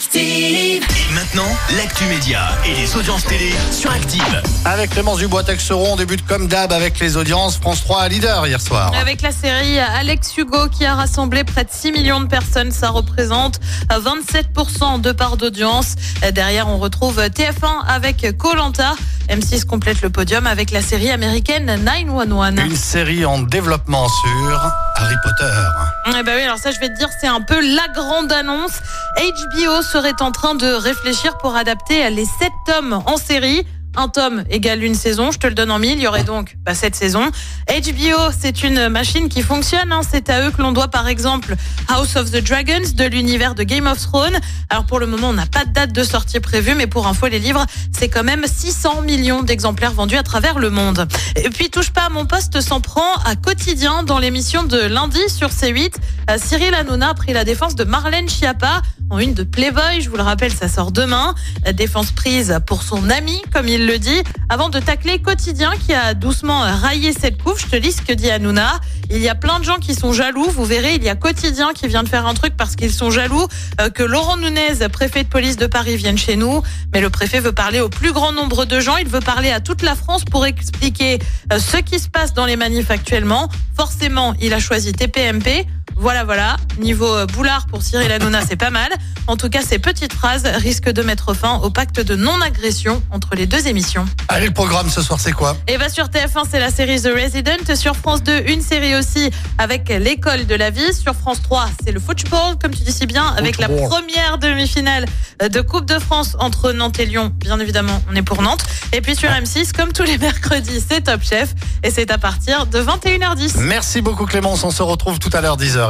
Active. Et maintenant, l'actu média et les audiences télé sur Active. Avec Clémence Dubois-Texeron, on débute comme d'hab avec les audiences. France 3 leader hier soir. Avec la série Alex Hugo qui a rassemblé près de 6 millions de personnes, ça représente 27% de part d'audience. Derrière, on retrouve TF1 avec Colanta. M6 complète le podium avec la série américaine 911. Une série en développement sur Harry Potter. Eh ben oui, alors ça, je vais te dire, c'est un peu la grande annonce. HBO serait en train de réfléchir pour adapter les 7 tomes en série. Un tome égale une saison, je te le donne en mille. Il y aurait donc bah, cette saison. HBO, c'est une machine qui fonctionne. Hein. C'est à eux que l'on doit par exemple House of the Dragons de l'univers de Game of Thrones. Alors pour le moment, on n'a pas de date de sortie prévue, mais pour info, les livres, c'est quand même 600 millions d'exemplaires vendus à travers le monde. Et puis touche pas à mon poste s'en prend à quotidien dans l'émission de lundi sur C8. Euh, Cyril Hanouna a pris la défense de Marlène Schiappa en une de Playboy. Je vous le rappelle, ça sort demain. Défense prise pour son ami, comme il le dit. Avant de tacler Quotidien qui a doucement raillé cette couve, je te lis ce que dit Hanouna. Il y a plein de gens qui sont jaloux. Vous verrez, il y a Quotidien qui vient de faire un truc parce qu'ils sont jaloux euh, que Laurent Nunez, préfet de police de Paris, vienne chez nous. Mais le préfet veut parler au plus grand nombre de gens. Il veut parler à toute la France pour expliquer euh, ce qui se passe dans les manifs actuellement. Forcément, il a choisi TPMP. Voilà, voilà. Niveau euh, boulard pour Cyril Hanouna, c'est pas mal. En tout cas, ces petites phrases risquent de mettre fin au pacte de non-agression entre les deux émissions. Allez, le programme ce soir, c'est quoi? Et bah sur TF1, c'est la série The Resident. Sur France 2, une série aussi avec l'école de la vie. Sur France 3, c'est le football, comme tu dis si bien, avec la première demi-finale de Coupe de France entre Nantes et Lyon. Bien évidemment, on est pour Nantes. Et puis sur M6, comme tous les mercredis, c'est Top Chef. Et c'est à partir de 21h10. Merci beaucoup Clémence, on se retrouve tout à l'heure 10h.